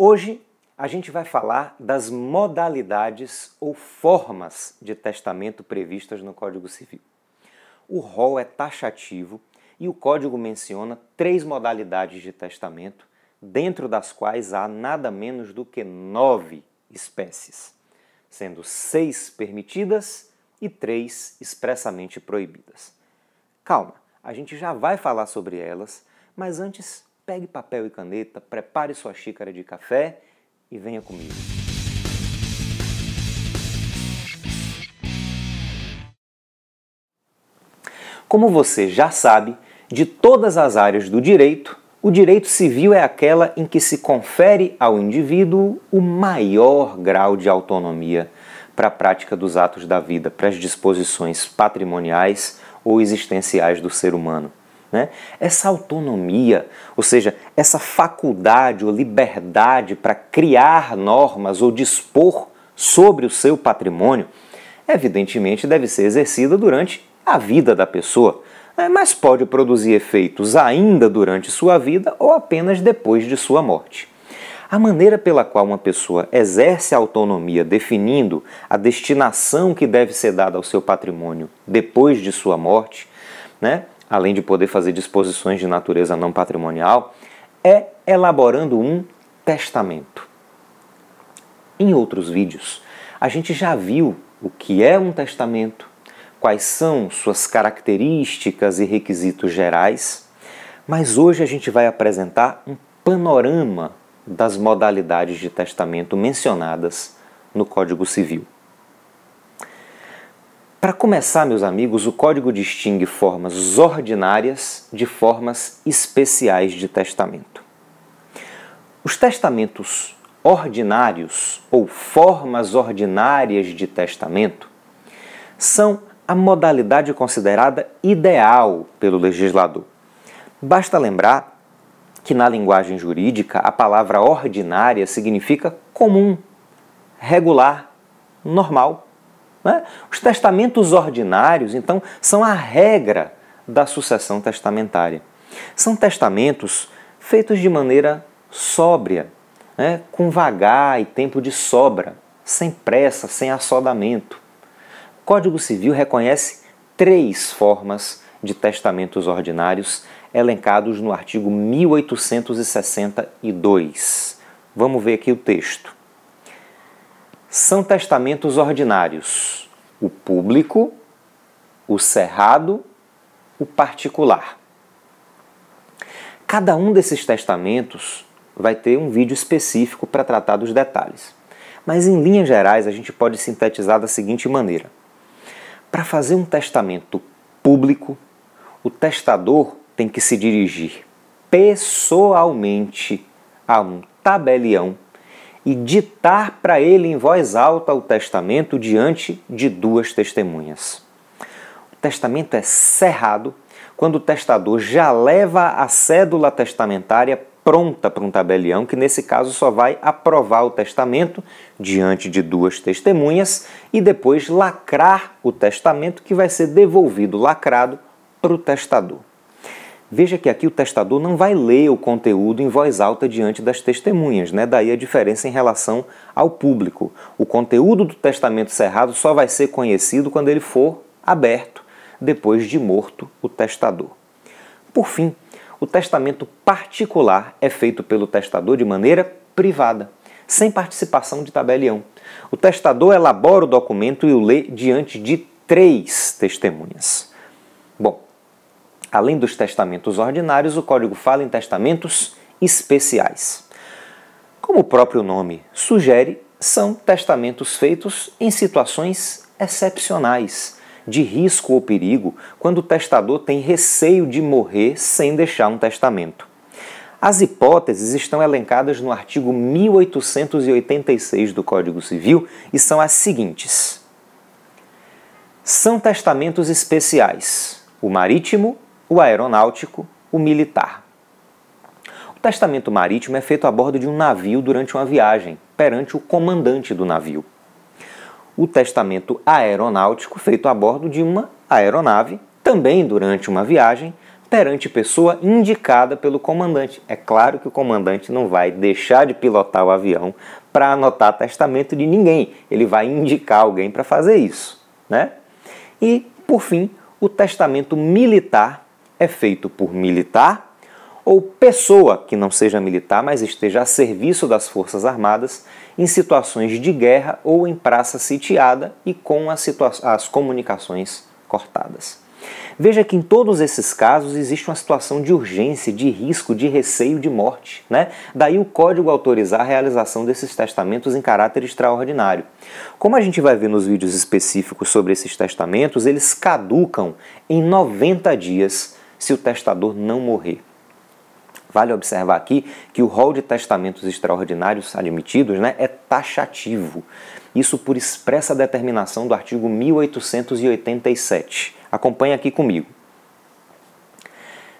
Hoje a gente vai falar das modalidades ou formas de testamento previstas no Código Civil. O rol é taxativo e o código menciona três modalidades de testamento, dentro das quais há nada menos do que nove espécies, sendo seis permitidas e três expressamente proibidas. Calma, a gente já vai falar sobre elas, mas antes pegue papel e caneta, prepare sua xícara de café e venha comigo. Como você já sabe, de todas as áreas do direito, o direito civil é aquela em que se confere ao indivíduo o maior grau de autonomia para a prática dos atos da vida, para as disposições patrimoniais ou existenciais do ser humano. Né? Essa autonomia, ou seja, essa faculdade ou liberdade para criar normas ou dispor sobre o seu patrimônio, evidentemente deve ser exercida durante a vida da pessoa, né? mas pode produzir efeitos ainda durante sua vida ou apenas depois de sua morte. A maneira pela qual uma pessoa exerce a autonomia definindo a destinação que deve ser dada ao seu patrimônio depois de sua morte, né, além de poder fazer disposições de natureza não patrimonial, é elaborando um testamento. Em outros vídeos, a gente já viu o que é um testamento, quais são suas características e requisitos gerais, mas hoje a gente vai apresentar um panorama das modalidades de testamento mencionadas no Código Civil. Para começar, meus amigos, o código distingue formas ordinárias de formas especiais de testamento. Os testamentos ordinários ou formas ordinárias de testamento são a modalidade considerada ideal pelo legislador. Basta lembrar que na linguagem jurídica a palavra ordinária significa comum, regular, normal né? Os testamentos ordinários, então, são a regra da sucessão testamentária. São testamentos feitos de maneira sóbria, né? com vagar e tempo de sobra, sem pressa, sem assodamento. O Código Civil reconhece três formas de testamentos ordinários elencados no artigo 1862. Vamos ver aqui o texto são testamentos ordinários: o público, o cerrado, o particular. Cada um desses testamentos vai ter um vídeo específico para tratar dos detalhes. Mas em linhas gerais, a gente pode sintetizar da seguinte maneira: para fazer um testamento público, o testador tem que se dirigir pessoalmente a um tabelião e ditar para ele em voz alta o testamento diante de duas testemunhas. O testamento é cerrado quando o testador já leva a cédula testamentária pronta para um tabelião, que nesse caso só vai aprovar o testamento diante de duas testemunhas e depois lacrar o testamento que vai ser devolvido lacrado para o testador. Veja que aqui o testador não vai ler o conteúdo em voz alta diante das testemunhas, né? daí a diferença em relação ao público. O conteúdo do testamento cerrado só vai ser conhecido quando ele for aberto, depois de morto o testador. Por fim, o testamento particular é feito pelo testador de maneira privada, sem participação de tabelião. O testador elabora o documento e o lê diante de três testemunhas. Bom, Além dos testamentos ordinários, o código fala em testamentos especiais. Como o próprio nome sugere, são testamentos feitos em situações excepcionais, de risco ou perigo, quando o testador tem receio de morrer sem deixar um testamento. As hipóteses estão elencadas no artigo 1886 do Código Civil e são as seguintes: são testamentos especiais o marítimo, o aeronáutico, o militar. O testamento marítimo é feito a bordo de um navio durante uma viagem, perante o comandante do navio. O testamento aeronáutico, feito a bordo de uma aeronave, também durante uma viagem, perante pessoa indicada pelo comandante. É claro que o comandante não vai deixar de pilotar o avião para anotar testamento de ninguém. Ele vai indicar alguém para fazer isso, né? E, por fim, o testamento militar é feito por militar ou pessoa que não seja militar, mas esteja a serviço das Forças Armadas em situações de guerra ou em praça sitiada e com as, as comunicações cortadas. Veja que em todos esses casos existe uma situação de urgência, de risco, de receio de morte. Né? Daí o código autorizar a realização desses testamentos em caráter extraordinário. Como a gente vai ver nos vídeos específicos sobre esses testamentos, eles caducam em 90 dias se o testador não morrer. Vale observar aqui que o rol de testamentos extraordinários admitidos né, é taxativo. Isso por expressa determinação do artigo 1887. Acompanhe aqui comigo.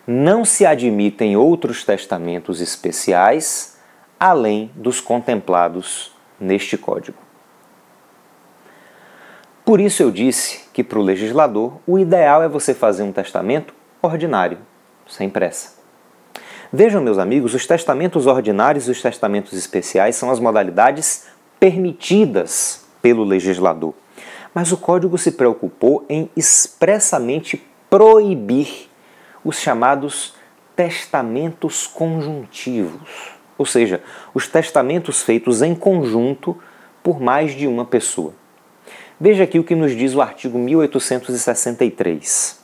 Não se admitem outros testamentos especiais além dos contemplados neste Código. Por isso eu disse que para o legislador o ideal é você fazer um testamento ordinário, sem pressa. Vejam, meus amigos, os testamentos ordinários e os testamentos especiais são as modalidades permitidas pelo legislador mas o código se preocupou em expressamente proibir os chamados testamentos conjuntivos, ou seja, os testamentos feitos em conjunto por mais de uma pessoa. Veja aqui o que nos diz o artigo 1863.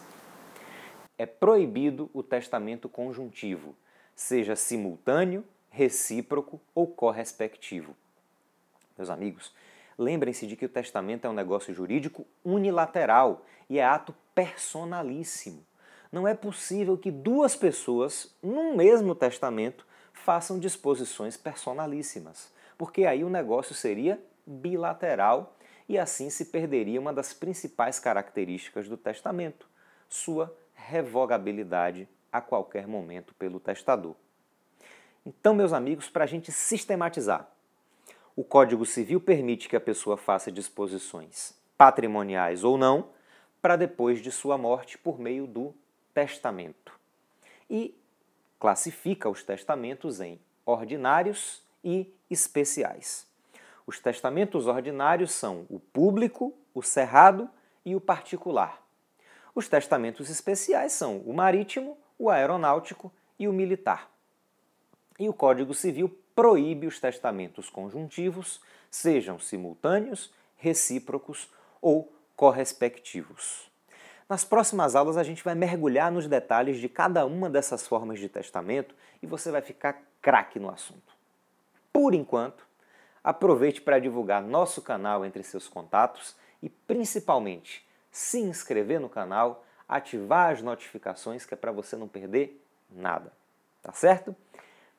É proibido o testamento conjuntivo, seja simultâneo, recíproco ou correspectivo. Meus amigos, Lembrem-se de que o testamento é um negócio jurídico unilateral e é ato personalíssimo. Não é possível que duas pessoas, num mesmo testamento, façam disposições personalíssimas, porque aí o negócio seria bilateral e assim se perderia uma das principais características do testamento, sua revogabilidade a qualquer momento pelo testador. Então, meus amigos, para a gente sistematizar, o Código Civil permite que a pessoa faça disposições patrimoniais ou não, para depois de sua morte por meio do testamento. E classifica os testamentos em ordinários e especiais. Os testamentos ordinários são o público, o cerrado e o particular. Os testamentos especiais são o marítimo, o aeronáutico e o militar. E o Código Civil proíbe os testamentos conjuntivos, sejam simultâneos, recíprocos ou correspectivos. Nas próximas aulas a gente vai mergulhar nos detalhes de cada uma dessas formas de testamento e você vai ficar craque no assunto. Por enquanto, aproveite para divulgar nosso canal entre seus contatos e principalmente se inscrever no canal, ativar as notificações que é para você não perder nada. Tá certo?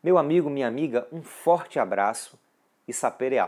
Meu amigo, minha amiga, um forte abraço e sapereal.